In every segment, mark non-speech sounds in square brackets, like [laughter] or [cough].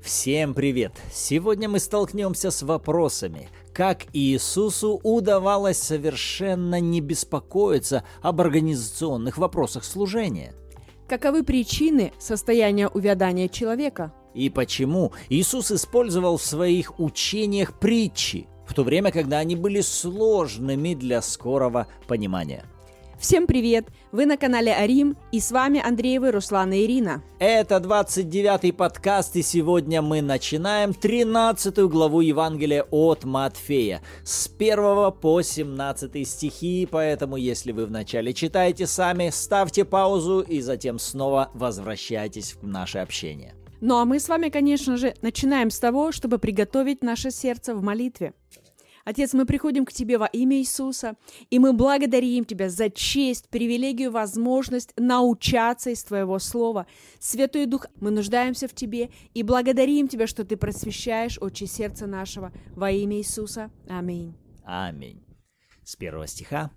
Всем привет! Сегодня мы столкнемся с вопросами, как Иисусу удавалось совершенно не беспокоиться об организационных вопросах служения. Каковы причины состояния увядания человека? И почему Иисус использовал в своих учениях притчи, в то время, когда они были сложными для скорого понимания. Всем привет! Вы на канале Арим, и с вами Андреевы Руслан и Ирина. Это 29-й подкаст, и сегодня мы начинаем 13 главу Евангелия от Матфея с 1 по 17 стихи, поэтому если вы вначале читаете сами, ставьте паузу и затем снова возвращайтесь в наше общение. Ну а мы с вами, конечно же, начинаем с того, чтобы приготовить наше сердце в молитве. Отец, мы приходим к Тебе во имя Иисуса, и мы благодарим Тебя за честь, привилегию, возможность научаться из Твоего Слова. Святой Дух, мы нуждаемся в Тебе и благодарим Тебя, что Ты просвещаешь очи сердца нашего во имя Иисуса. Аминь. Аминь. С первого стиха.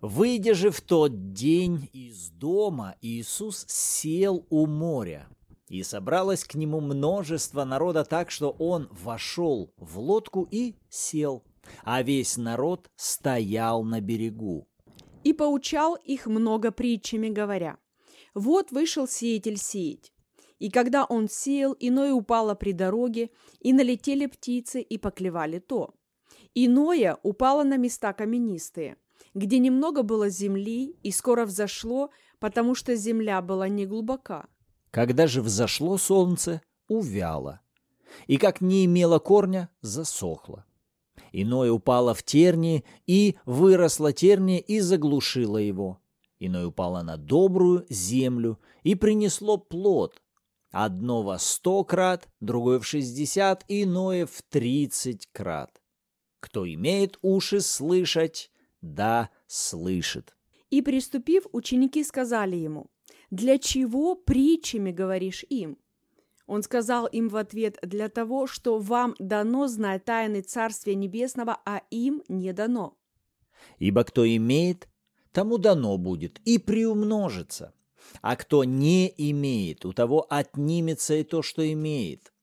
«Выйдя же в тот день из дома, Иисус сел у моря, и собралось к нему множество народа так, что он вошел в лодку и сел, а весь народ стоял на берегу. И поучал их много притчами, говоря, «Вот вышел сеятель сеять. И когда он сеял, иное упало при дороге, и налетели птицы, и поклевали то. Иное упало на места каменистые, где немного было земли, и скоро взошло, потому что земля была неглубока. Когда же взошло солнце, увяло, и как не имело корня, засохло. Иное упало в тернии, и выросло терния и заглушило его. Иное упало на добрую землю и принесло плод. Одно во сто крат, другое в шестьдесят, иное в тридцать крат. Кто имеет уши слышать, да слышит. И приступив, ученики сказали ему, для чего притчами говоришь им? Он сказал им в ответ, для того, что вам дано знать тайны Царствия Небесного, а им не дано. Ибо кто имеет, тому дано будет и приумножится. А кто не имеет, у того отнимется и то, что имеет.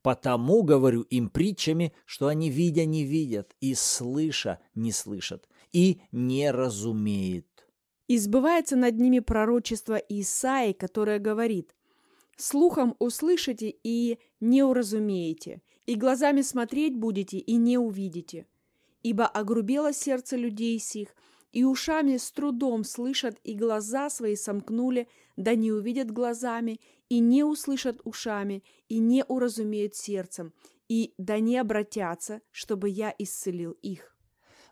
Потому говорю им притчами, что они видя не видят, и слыша не слышат, и не разумеют. И сбывается над ними пророчество Исаи, которое говорит «Слухом услышите и не уразумеете, и глазами смотреть будете и не увидите. Ибо огрубело сердце людей сих, и ушами с трудом слышат, и глаза свои сомкнули, да не увидят глазами, и не услышат ушами, и не уразумеют сердцем, и да не обратятся, чтобы я исцелил их.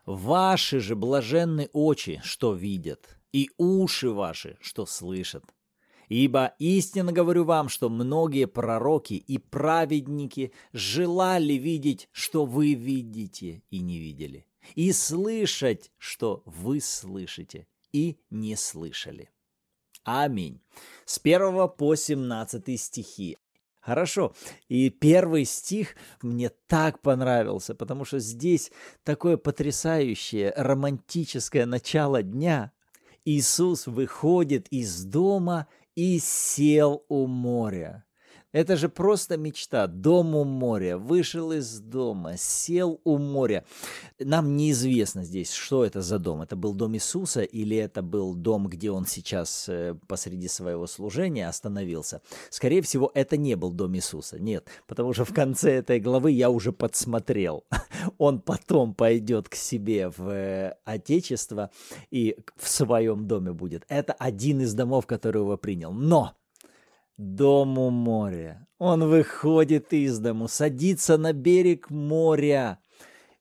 Ваши же блаженны очи, что видят, и уши ваши, что слышат. Ибо истинно говорю вам, что многие пророки и праведники желали видеть, что вы видите и не видели, и слышать, что вы слышите и не слышали. Аминь. С 1 по 17 стихи. Хорошо. И первый стих мне так понравился, потому что здесь такое потрясающее романтическое начало дня. Иисус выходит из дома и сел у моря. Это же просто мечта. Дом у моря. Вышел из дома, сел у моря. Нам неизвестно здесь, что это за дом. Это был дом Иисуса или это был дом, где он сейчас э, посреди своего служения остановился. Скорее всего, это не был дом Иисуса. Нет, потому что в конце этой главы я уже подсмотрел. [laughs] Он потом пойдет к себе в э, Отечество и в своем доме будет. Это один из домов, который его принял. Но дому моря. Он выходит из дому, садится на берег моря.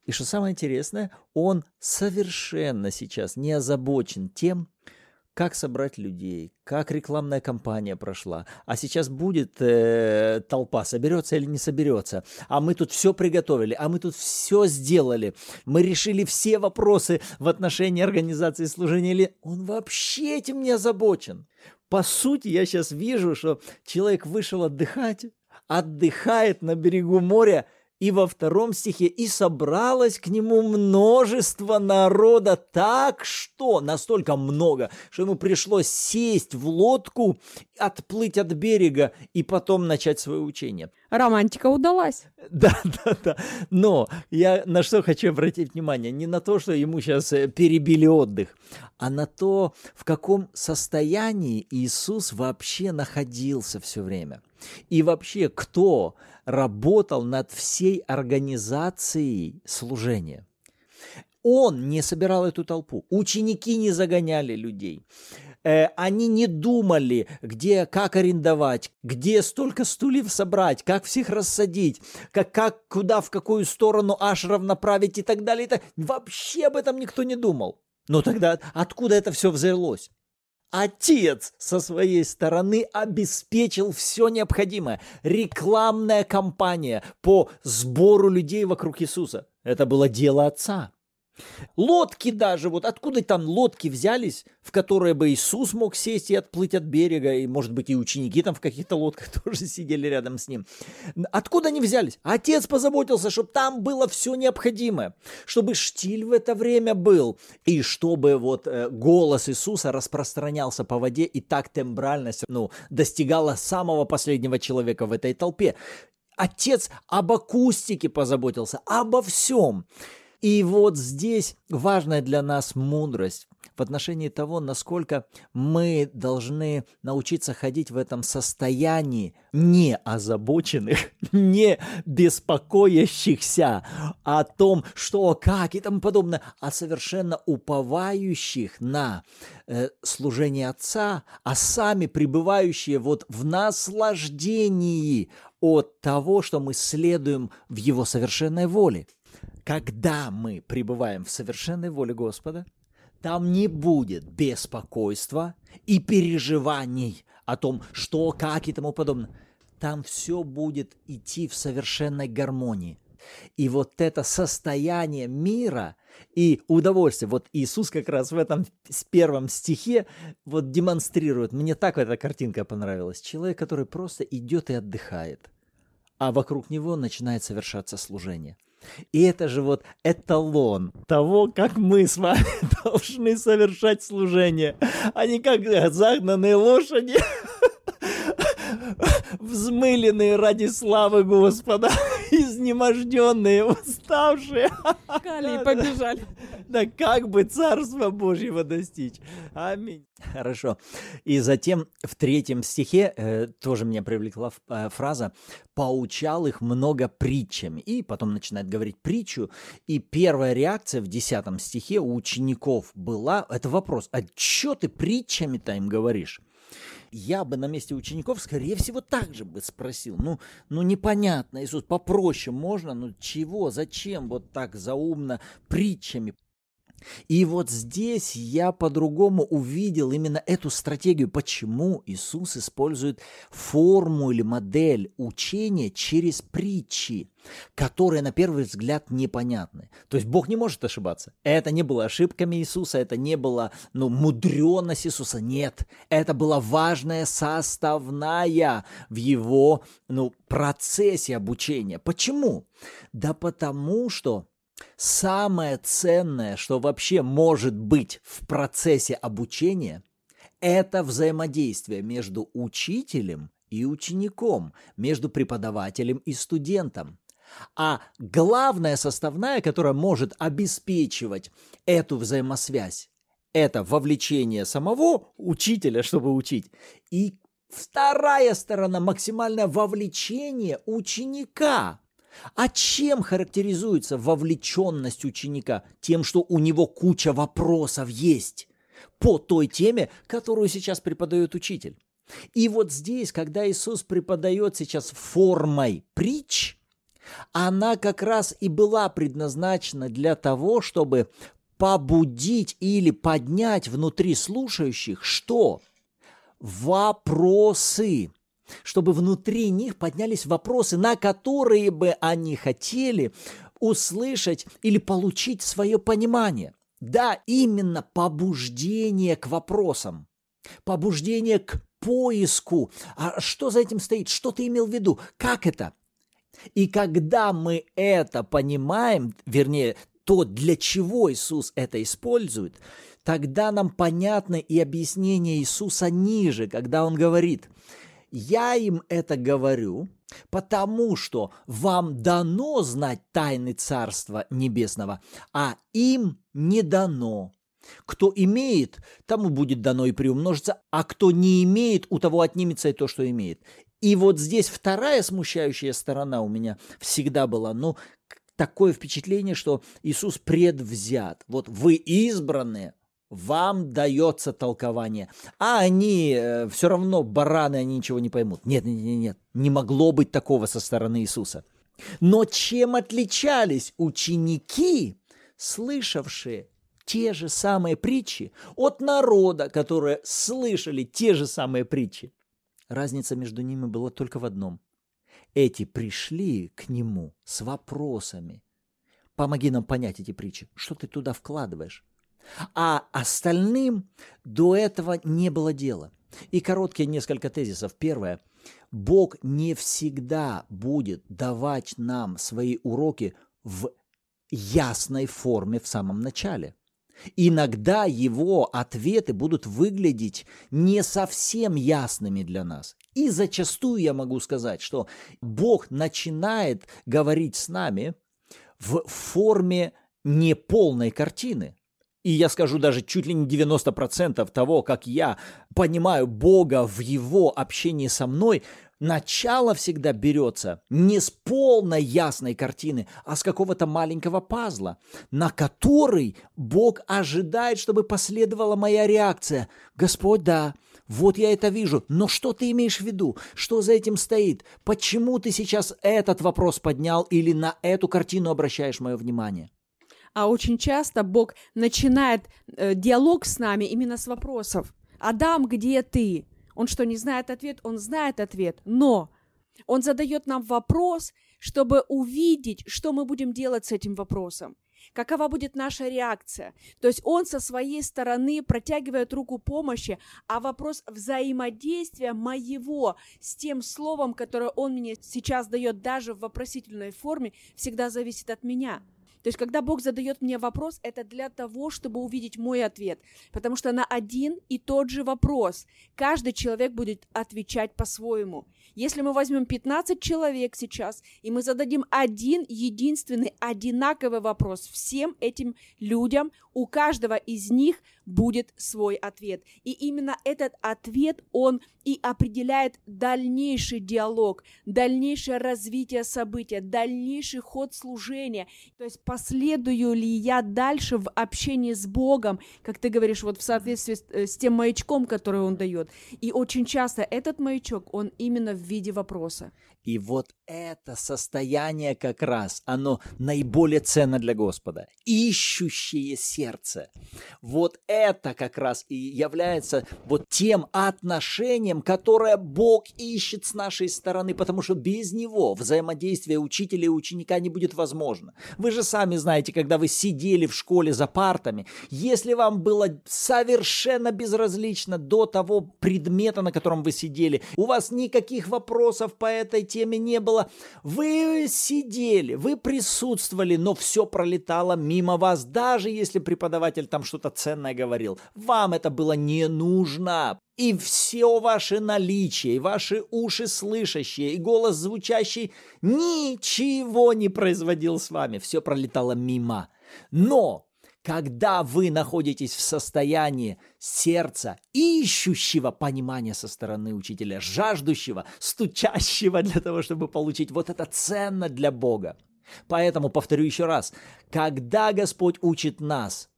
И что самое интересное, он совершенно сейчас не озабочен тем, как собрать людей, как рекламная кампания прошла. А сейчас будет э, толпа, соберется или не соберется. А мы тут все приготовили, а мы тут все сделали. Мы решили все вопросы в отношении организации служения. Или он вообще этим не озабочен. По сути, я сейчас вижу, что человек вышел отдыхать, отдыхает на берегу моря И во втором стихе «И собралось к нему множество народа так, что...» Настолько много, что ему пришлось сесть в лодку, отплыть от берега и потом начать свое учение. Романтика удалась. [laughs] Да, да, да. Но я на что хочу обратить внимание? Не на то, что ему сейчас э, перебили отдых, а на то, в каком состоянии Иисус вообще находился все время. И вообще, кто работал над всей организацией служения. Он не собирал эту толпу, ученики не загоняли людей, э, они не думали, где, как арендовать, где столько стульев собрать, как всех рассадить, как, как куда, в какую сторону ашров направить и так далее. И так. Вообще об этом никто не думал. Но тогда откуда это все взялось? Отец со своей стороны обеспечил все необходимое. Рекламная кампания по сбору людей вокруг Иисуса. Это было дело отца. Лодки даже, вот откуда там лодки взялись, в которые бы Иисус мог сесть и отплыть от берега, и, может быть, и ученики там в каких-то лодках [laughs] тоже сидели рядом с ним. Откуда они взялись? Отец позаботился, чтобы там было все необходимое, чтобы штиль в это время был, и чтобы вот э, голос Иисуса распространялся по воде, и так тембральность, ну, достигала самого последнего человека в этой толпе. Отец об акустике позаботился, обо всем. И вот здесь важная для нас мудрость в отношении того, насколько мы должны научиться ходить в этом состоянии не озабоченных, [laughs] не беспокоящихся о том, что, как и тому подобное, а совершенно уповающих на э, служение Отца, а сами пребывающие вот в наслаждении от того, что мы следуем в Его совершенной воле когда мы пребываем в совершенной воле Господа, там не будет беспокойства и переживаний о том, что, как и тому подобное. Там все будет идти в совершенной гармонии. И вот это состояние мира и удовольствия, вот Иисус как раз в этом с первом стихе вот демонстрирует, мне так эта картинка понравилась, человек, который просто идет и отдыхает, а вокруг него начинает совершаться служение – и это же вот эталон того, как мы с вами [laughs] должны совершать служение, а не как загнанные лошади, [laughs] взмыленные ради славы Господа, изнеможденные, [laughs] уставшие. Кали побежали. Да как бы Царство Божьего достичь. Аминь. Хорошо. И затем в третьем стихе э, тоже меня привлекла э, фраза «поучал их много притчами». И потом начинает говорить притчу. И первая реакция в десятом стихе у учеников была, это вопрос, а что ты притчами-то им говоришь? Я бы на месте учеников, скорее всего, так же бы спросил. Ну, ну непонятно, Иисус, попроще можно? Ну чего, зачем вот так заумно притчами? И вот здесь я по-другому увидел именно эту стратегию, почему Иисус использует форму или модель учения через притчи, которые на первый взгляд непонятны. То есть Бог не может ошибаться. Это не было ошибками Иисуса, это не было ну, мудренность Иисуса. Нет, это была важная составная в его ну, процессе обучения. Почему? Да потому что Самое ценное, что вообще может быть в процессе обучения, это взаимодействие между учителем и учеником, между преподавателем и студентом. А главная составная, которая может обеспечивать эту взаимосвязь, это вовлечение самого учителя, чтобы учить, и вторая сторона – максимальное вовлечение ученика а чем характеризуется вовлеченность ученика? Тем, что у него куча вопросов есть по той теме, которую сейчас преподает учитель. И вот здесь, когда Иисус преподает сейчас формой притч, она как раз и была предназначена для того, чтобы побудить или поднять внутри слушающих что? Вопросы чтобы внутри них поднялись вопросы, на которые бы они хотели услышать или получить свое понимание. Да, именно побуждение к вопросам, побуждение к поиску. А что за этим стоит? Что ты имел в виду? Как это? И когда мы это понимаем, вернее, то, для чего Иисус это использует, тогда нам понятно и объяснение Иисуса ниже, когда Он говорит, «Я им это говорю, потому что вам дано знать тайны Царства Небесного, а им не дано. Кто имеет, тому будет дано и приумножится, а кто не имеет, у того отнимется и то, что имеет. И вот здесь вторая смущающая сторона у меня всегда была, ну, такое впечатление, что Иисус предвзят. Вот вы избранные, вам дается толкование. А они э, все равно бараны, они ничего не поймут. Нет, нет, нет, нет, не могло быть такого со стороны Иисуса. Но чем отличались ученики, слышавшие те же самые притчи, от народа, которые слышали те же самые притчи? Разница между ними была только в одном. Эти пришли к нему с вопросами. Помоги нам понять эти притчи. Что ты туда вкладываешь? А остальным до этого не было дела. И короткие несколько тезисов. Первое. Бог не всегда будет давать нам свои уроки в ясной форме в самом начале. Иногда его ответы будут выглядеть не совсем ясными для нас. И зачастую я могу сказать, что Бог начинает говорить с нами в форме неполной картины. И я скажу даже чуть ли не 90% того, как я понимаю Бога в Его общении со мной, начало всегда берется не с полной ясной картины, а с какого-то маленького пазла, на который Бог ожидает, чтобы последовала моя реакция. Господь, да, вот я это вижу, но что ты имеешь в виду? Что за этим стоит? Почему ты сейчас этот вопрос поднял или на эту картину обращаешь мое внимание? А очень часто Бог начинает э, диалог с нами именно с вопросов. Адам, где ты? Он что, не знает ответ? Он знает ответ, но он задает нам вопрос, чтобы увидеть, что мы будем делать с этим вопросом. Какова будет наша реакция? То есть он со своей стороны протягивает руку помощи, а вопрос взаимодействия моего с тем словом, которое он мне сейчас дает даже в вопросительной форме, всегда зависит от меня. То есть, когда Бог задает мне вопрос, это для того, чтобы увидеть мой ответ. Потому что на один и тот же вопрос каждый человек будет отвечать по-своему. Если мы возьмем 15 человек сейчас, и мы зададим один единственный одинаковый вопрос всем этим людям, у каждого из них будет свой ответ. И именно этот ответ, он и определяет дальнейший диалог, дальнейшее развитие события, дальнейший ход служения. То есть последую ли я дальше в общении с Богом, как ты говоришь, вот в соответствии с, э, с тем маячком, который Он дает. И очень часто этот маячок, он именно в виде вопроса. И вот это состояние как раз, оно наиболее ценно для Господа. Ищущее сердце. Вот это как раз и является вот тем отношением, которое Бог ищет с нашей стороны, потому что без него взаимодействие учителя и ученика не будет возможно. Вы же сами знаете, когда вы сидели в школе за партами, если вам было совершенно безразлично до того предмета, на котором вы сидели, у вас никаких вопросов по этой теме не было. Вы сидели, вы присутствовали, но все пролетало мимо вас, даже если преподаватель там что-то ценное говорил. Вам это было не нужно. И все ваше наличие, и ваши уши слышащие, и голос звучащий ничего не производил с вами. Все пролетало мимо. Но когда вы находитесь в состоянии сердца, ищущего понимания со стороны учителя, жаждущего, стучащего для того, чтобы получить, вот это ценно для Бога. Поэтому повторю еще раз, когда Господь учит нас,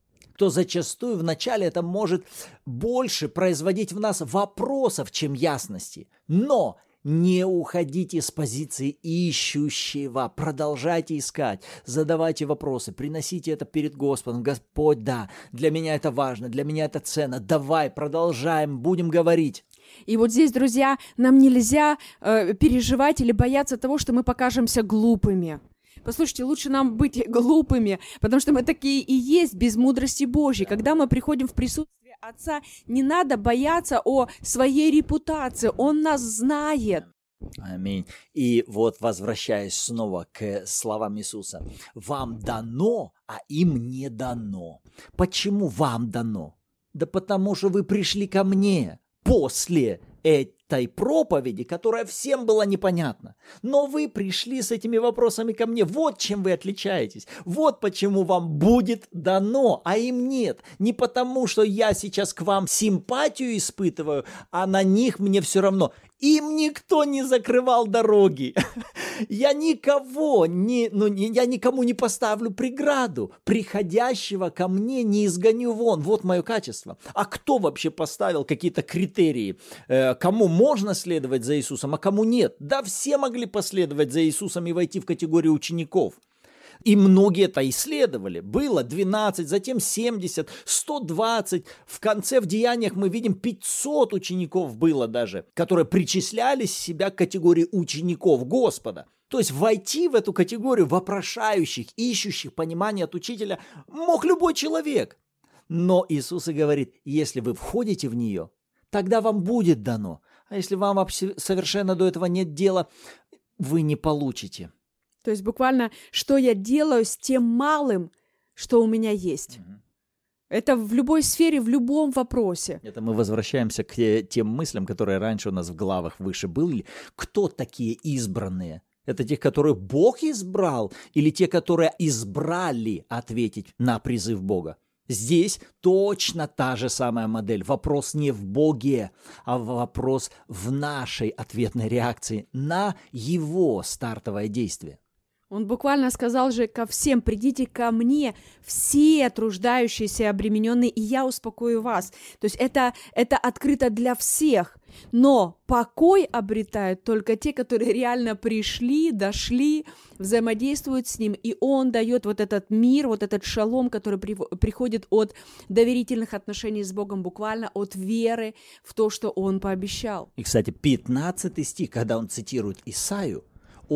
то зачастую вначале это может больше производить в нас вопросов, чем ясности. Но не уходите с позиции ищущего, продолжайте искать, задавайте вопросы, приносите это перед Господом. Господь, да, для меня это важно, для меня это ценно. Давай, продолжаем, будем говорить. И вот здесь, друзья, нам нельзя э, переживать или бояться того, что мы покажемся глупыми. Послушайте, лучше нам быть глупыми, потому что мы такие и есть без мудрости Божьей. Когда мы приходим в присутствие Отца, не надо бояться о своей репутации. Он нас знает. Аминь. И вот возвращаясь снова к словам Иисуса. Вам дано, а им не дано. Почему вам дано? Да потому что вы пришли ко мне после этой проповеди, которая всем была непонятна. Но вы пришли с этими вопросами ко мне. Вот чем вы отличаетесь. Вот почему вам будет дано, а им нет. Не потому, что я сейчас к вам симпатию испытываю, а на них мне все равно. Им никто не закрывал дороги. [laughs] Я никого, не, ну, я никому не поставлю преграду. Приходящего ко мне не изгоню вон. Вот мое качество. А кто вообще поставил какие-то критерии? Э, кому можно следовать за Иисусом, а кому нет? Да все могли последовать за Иисусом и войти в категорию учеников. И многие это исследовали. Было 12, затем 70, 120. В конце в деяниях мы видим 500 учеников было даже, которые причисляли себя к категории учеников Господа. То есть войти в эту категорию вопрошающих, ищущих понимания от учителя мог любой человек. Но Иисус и говорит, если вы входите в нее, тогда вам будет дано. А если вам совершенно до этого нет дела, вы не получите. То есть буквально, что я делаю с тем малым, что у меня есть. Угу. Это в любой сфере, в любом вопросе. Это мы возвращаемся к тем мыслям, которые раньше у нас в главах выше были. Кто такие избранные? Это те, которые Бог избрал, или те, которые избрали ответить на призыв Бога? Здесь точно та же самая модель. Вопрос не в Боге, а вопрос в нашей ответной реакции на его стартовое действие. Он буквально сказал же ко всем, придите ко мне, все труждающиеся обремененные, и я успокою вас. То есть это, это открыто для всех. Но покой обретают только те, которые реально пришли, дошли, взаимодействуют с ним, и он дает вот этот мир, вот этот шалом, который при, приходит от доверительных отношений с Богом, буквально от веры в то, что он пообещал. И, кстати, 15 стих, когда он цитирует Исаию,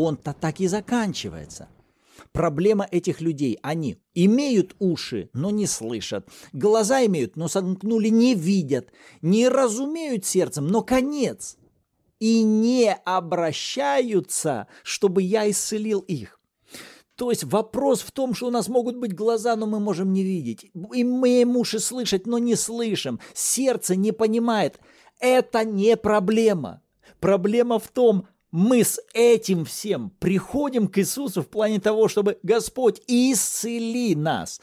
он-то так и заканчивается. Проблема этих людей, они имеют уши, но не слышат, глаза имеют, но сомкнули, не видят, не разумеют сердцем, но конец, и не обращаются, чтобы я исцелил их. То есть вопрос в том, что у нас могут быть глаза, но мы можем не видеть. Имеем уши слышать, но не слышим. Сердце не понимает. Это не проблема. Проблема в том, мы с этим всем приходим к Иисусу в плане того, чтобы Господь исцели нас.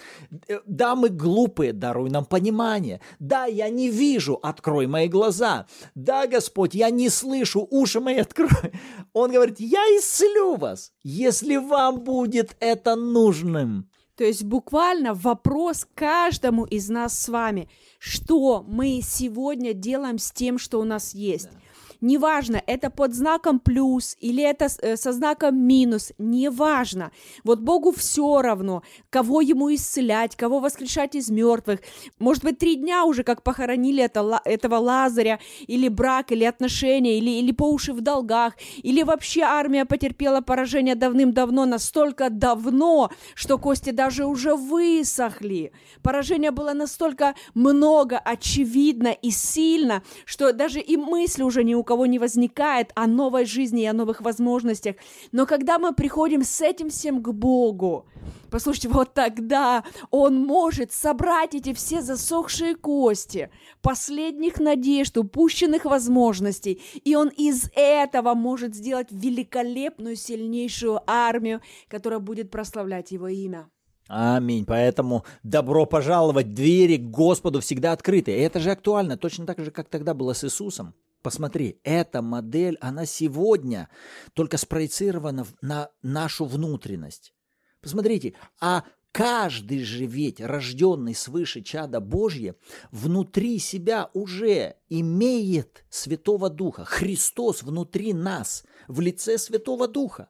Э, да, мы глупые, даруй нам понимание. Да, я не вижу, открой мои глаза. Да, Господь, я не слышу, уши мои открой. [laughs] Он говорит, я исцелю вас, если вам будет это нужным. То есть буквально вопрос каждому из нас с вами, что мы сегодня делаем с тем, что у нас есть. Да. Неважно, это под знаком плюс или это э, со знаком минус, неважно. Вот Богу все равно, кого ему исцелять, кого воскрешать из мертвых. Может быть, три дня уже как похоронили это, этого Лазаря, или брак, или отношения, или, или по уши в долгах, или вообще армия потерпела поражение давным-давно, настолько давно, что кости даже уже высохли. Поражение было настолько много, очевидно и сильно, что даже и мысли уже ни у кого кого не возникает о новой жизни и о новых возможностях. Но когда мы приходим с этим всем к Богу, послушайте, вот тогда Он может собрать эти все засохшие кости, последних надежд, упущенных возможностей, и Он из этого может сделать великолепную, сильнейшую армию, которая будет прославлять Его имя. Аминь. Поэтому добро пожаловать, двери к Господу всегда открыты. И это же актуально, точно так же, как тогда было с Иисусом. Посмотри, эта модель, она сегодня только спроецирована на нашу внутренность. Посмотрите, а каждый же ведь, рожденный свыше чада Божье, внутри себя уже имеет Святого Духа. Христос внутри нас, в лице Святого Духа.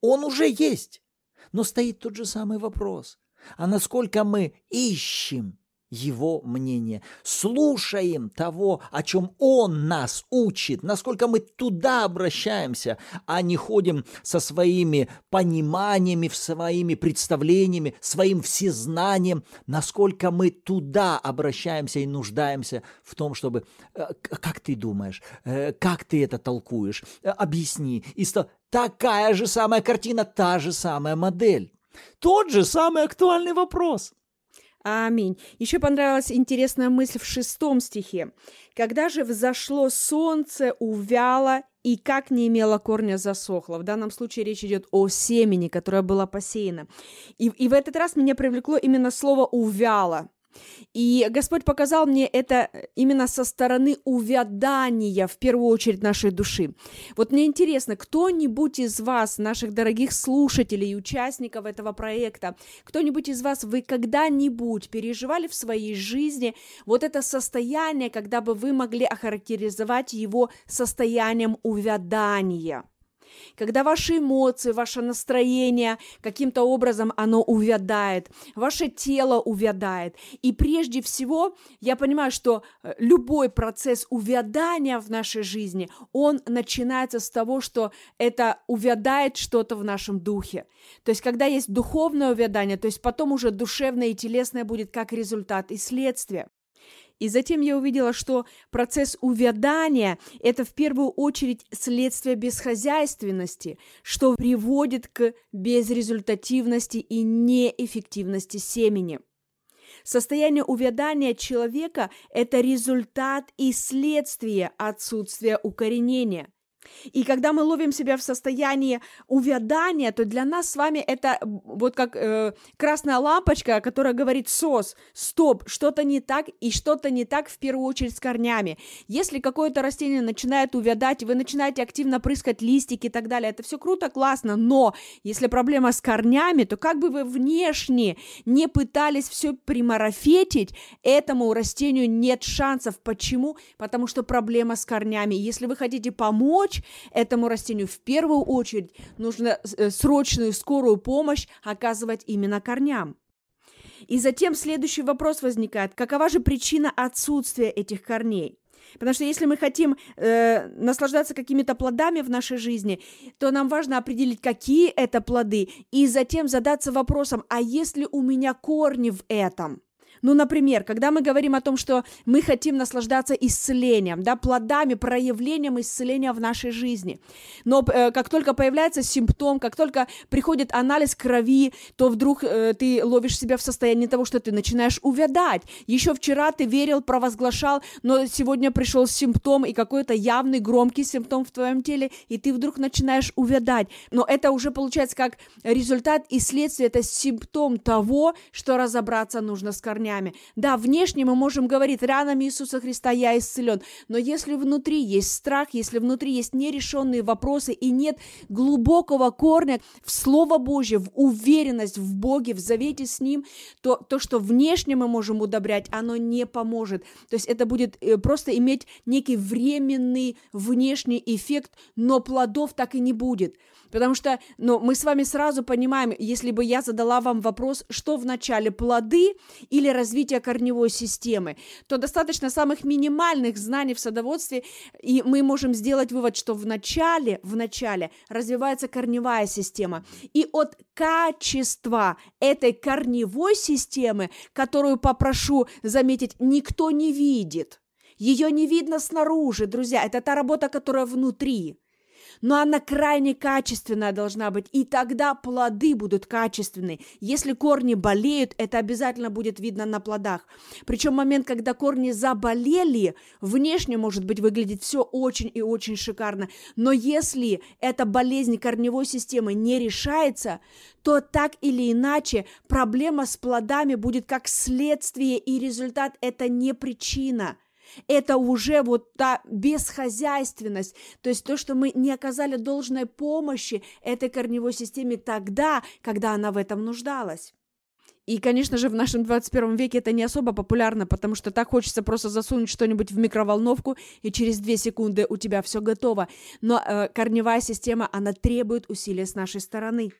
Он уже есть. Но стоит тот же самый вопрос. А насколько мы ищем его мнение, слушаем того, о чем он нас учит, насколько мы туда обращаемся, а не ходим со своими пониманиями, своими представлениями, своим всезнанием, насколько мы туда обращаемся и нуждаемся в том, чтобы э, как ты думаешь, э, как ты это толкуешь, э, объясни. И такая же самая картина, та же самая модель. Тот же самый актуальный вопрос – Аминь. Еще понравилась интересная мысль в шестом стихе. «Когда же взошло солнце, увяло, и как не имело корня засохло». В данном случае речь идет о семени, которое было посеяно. И, и в этот раз меня привлекло именно слово «увяло». И Господь показал мне это именно со стороны увядания, в первую очередь, нашей души. Вот мне интересно, кто-нибудь из вас, наших дорогих слушателей и участников этого проекта, кто-нибудь из вас, вы когда-нибудь переживали в своей жизни вот это состояние, когда бы вы могли охарактеризовать его состоянием увядания? Когда ваши эмоции, ваше настроение каким-то образом оно увядает, ваше тело увядает. И прежде всего, я понимаю, что э, любой процесс увядания в нашей жизни, он начинается с того, что это увядает что-то в нашем духе. То есть, когда есть духовное увядание, то есть потом уже душевное и телесное будет как результат и следствие. И затем я увидела, что процесс увядания – это в первую очередь следствие бесхозяйственности, что приводит к безрезультативности и неэффективности семени. Состояние увядания человека – это результат и следствие отсутствия укоренения. И когда мы ловим себя в состоянии увядания, то для нас с вами это вот как э, красная лампочка, которая говорит «сос», «стоп», что-то не так, и что-то не так в первую очередь с корнями. Если какое-то растение начинает увядать, вы начинаете активно прыскать листики и так далее, это все круто, классно, но если проблема с корнями, то как бы вы внешне не пытались все примарафетить, этому растению нет шансов. Почему? Потому что проблема с корнями. Если вы хотите помочь, помочь этому растению, в первую очередь нужно э, срочную скорую помощь оказывать именно корням. И затем следующий вопрос возникает, какова же причина отсутствия этих корней? Потому что если мы хотим э, наслаждаться какими-то плодами в нашей жизни, то нам важно определить, какие это плоды, и затем задаться вопросом, а есть ли у меня корни в этом? Ну, например, когда мы говорим о том, что мы хотим наслаждаться исцелением, да, плодами, проявлением исцеления в нашей жизни, но э, как только появляется симптом, как только приходит анализ крови, то вдруг э, ты ловишь себя в состоянии того, что ты начинаешь увядать. Еще вчера ты верил, провозглашал, но сегодня пришел симптом и какой-то явный громкий симптом в твоем теле, и ты вдруг начинаешь увядать. Но это уже получается как результат и следствие, это симптом того, что разобраться нужно с корнями корнями. Да, внешне мы можем говорить, ранами Иисуса Христа я исцелен, но если внутри есть страх, если внутри есть нерешенные вопросы и нет глубокого корня в Слово Божье, в уверенность в Боге, в завете с Ним, то то, что внешне мы можем удобрять, оно не поможет. То есть это будет э, просто иметь некий временный внешний эффект, но плодов так и не будет. Потому что ну, мы с вами сразу понимаем, если бы я задала вам вопрос, что в начале плоды или развитие корневой системы, то достаточно самых минимальных знаний в садоводстве, и мы можем сделать вывод, что в начале, в начале развивается корневая система. И от качества этой корневой системы, которую попрошу заметить, никто не видит. Ее не видно снаружи, друзья. Это та работа, которая внутри но она крайне качественная должна быть, и тогда плоды будут качественные. Если корни болеют, это обязательно будет видно на плодах. Причем момент, когда корни заболели, внешне, может быть, выглядит все очень и очень шикарно, но если эта болезнь корневой системы не решается, то так или иначе проблема с плодами будет как следствие, и результат – это не причина – это уже вот та бесхозяйственность, то есть то, что мы не оказали должной помощи этой корневой системе тогда, когда она в этом нуждалась. И, конечно же, в нашем 21 веке это не особо популярно, потому что так хочется просто засунуть что-нибудь в микроволновку, и через 2 секунды у тебя все готово. Но э, корневая система, она требует усилия с нашей стороны.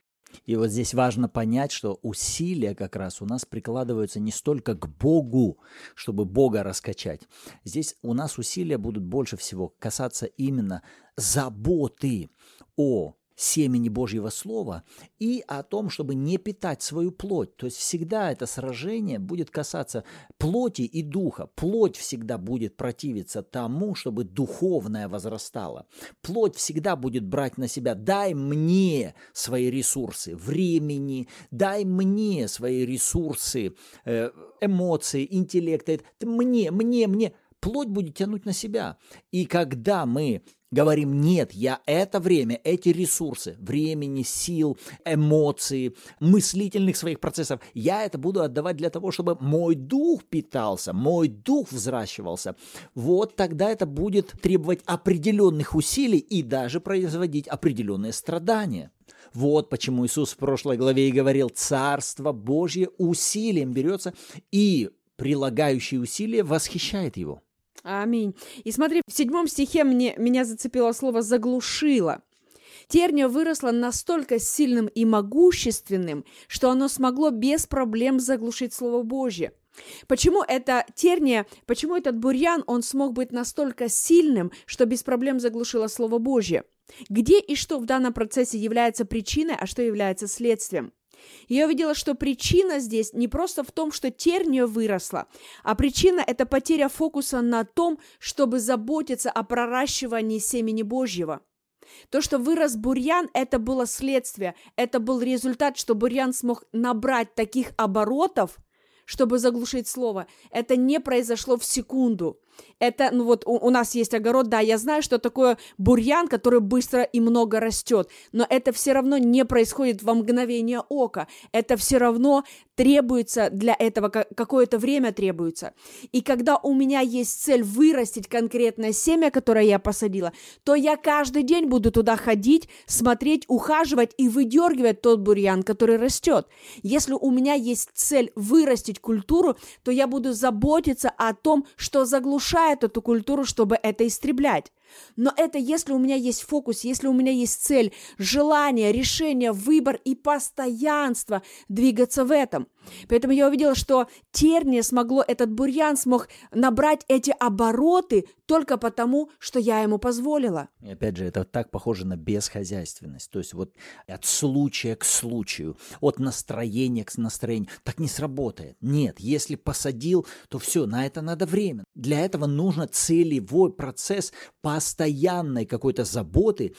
И вот здесь важно понять, что усилия как раз у нас прикладываются не столько к Богу, чтобы Бога раскачать. Здесь у нас усилия будут больше всего касаться именно заботы о семени Божьего Слова и о том, чтобы не питать свою плоть. То есть всегда это сражение будет касаться плоти и духа. Плоть всегда будет противиться тому, чтобы духовное возрастало. Плоть всегда будет брать на себя «дай мне свои ресурсы времени, дай мне свои ресурсы э, эмоции, интеллекта, мне, мне, мне». Плоть будет тянуть на себя. И когда мы говорим, нет, я это время, эти ресурсы, времени, сил, эмоций, мыслительных своих процессов, я это буду отдавать для того, чтобы мой дух питался, мой дух взращивался. Вот тогда это будет требовать определенных усилий и даже производить определенные страдания. Вот почему Иисус в прошлой главе и говорил, Царство Божье усилием берется, и прилагающий усилия восхищает его. Аминь. И смотри, в седьмом стихе мне, меня зацепило слово «заглушило». Терния выросла настолько сильным и могущественным, что оно смогло без проблем заглушить Слово Божье. Почему это терния, почему этот бурьян, он смог быть настолько сильным, что без проблем заглушило Слово Божье? Где и что в данном процессе является причиной, а что является следствием? Я увидела, что причина здесь не просто в том, что терния выросла, а причина – это потеря фокуса на том, чтобы заботиться о проращивании семени Божьего. То, что вырос бурьян, это было следствие, это был результат, что бурьян смог набрать таких оборотов, чтобы заглушить слово. Это не произошло в секунду. Это, ну вот у, у нас есть огород, да, я знаю, что такое бурьян, который быстро и много растет, но это все равно не происходит во мгновение ока. Это все равно требуется для этого, какое-то время требуется. И когда у меня есть цель вырастить конкретное семя, которое я посадила, то я каждый день буду туда ходить, смотреть, ухаживать и выдергивать тот бурьян, который растет. Если у меня есть цель вырастить культуру, то я буду заботиться о том, что заглушает развивает эту культуру, чтобы это истреблять. Но это если у меня есть фокус, если у меня есть цель, желание, решение, выбор и постоянство двигаться в этом. Поэтому я увидела, что терния смогло, этот бурьян смог набрать эти обороты только потому, что я ему позволила. И опять же, это так похоже на бесхозяйственность. То есть вот от случая к случаю, от настроения к настроению. Так не сработает. Нет, если посадил, то все, на это надо время. Для этого нужно целевой процесс постоянной какой-то заботы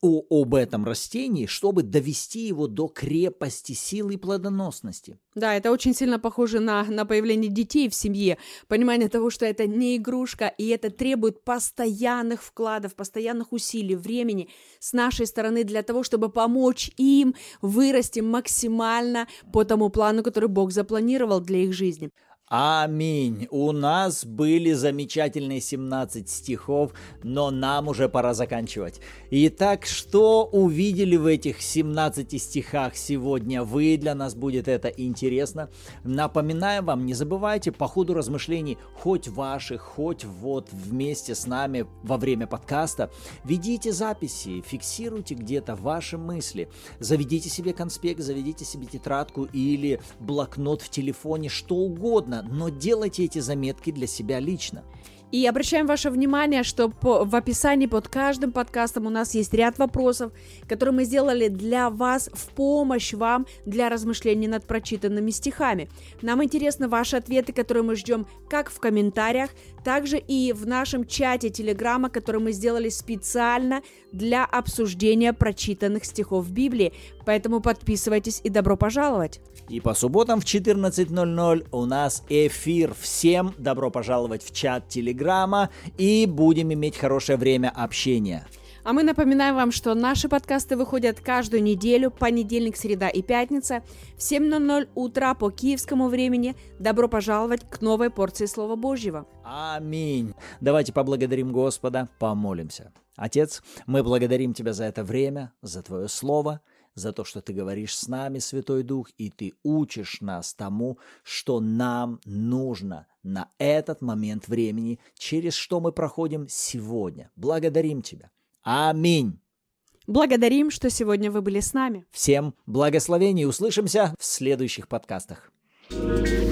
о, об этом растении, чтобы довести его до крепости, силы и плодоносности. Да, это очень сильно похоже на, на появление детей в семье. Понимание того, что это не игрушка, и это требует постоянных вкладов, постоянных усилий, времени с нашей стороны для того, чтобы помочь им вырасти максимально по тому плану, который Бог запланировал для их жизни. Аминь. У нас были замечательные 17 стихов, но нам уже пора заканчивать. Итак, что увидели в этих 17 стихах сегодня вы? Для нас будет это интересно. Напоминаю вам, не забывайте по ходу размышлений, хоть ваших, хоть вот вместе с нами во время подкаста, ведите записи, фиксируйте где-то ваши мысли, заведите себе конспект, заведите себе тетрадку или блокнот в телефоне, что угодно понятно, но делайте эти заметки для себя лично. И обращаем ваше внимание, что по, в описании под каждым подкастом у нас есть ряд вопросов, которые мы сделали для вас в помощь вам для размышлений над прочитанными стихами. Нам интересны ваши ответы, которые мы ждем как в комментариях, также и в нашем чате Телеграма, который мы сделали специально для обсуждения прочитанных стихов Библии. Поэтому подписывайтесь и добро пожаловать! И по субботам в 14.00 у нас эфир. Всем добро пожаловать в чат Телеграма и будем иметь хорошее время общения. А мы напоминаем вам, что наши подкасты выходят каждую неделю, понедельник, среда и пятница в 7.00 утра по киевскому времени. Добро пожаловать к новой порции Слова Божьего. Аминь. Давайте поблагодарим Господа, помолимся. Отец, мы благодарим Тебя за это время, за Твое Слово – за то, что Ты говоришь с нами, Святой Дух, и Ты учишь нас тому, что нам нужно на этот момент времени, через что мы проходим сегодня. Благодарим Тебя. Аминь. Благодарим, что сегодня вы были с нами. Всем благословений. Услышимся в следующих подкастах. thank you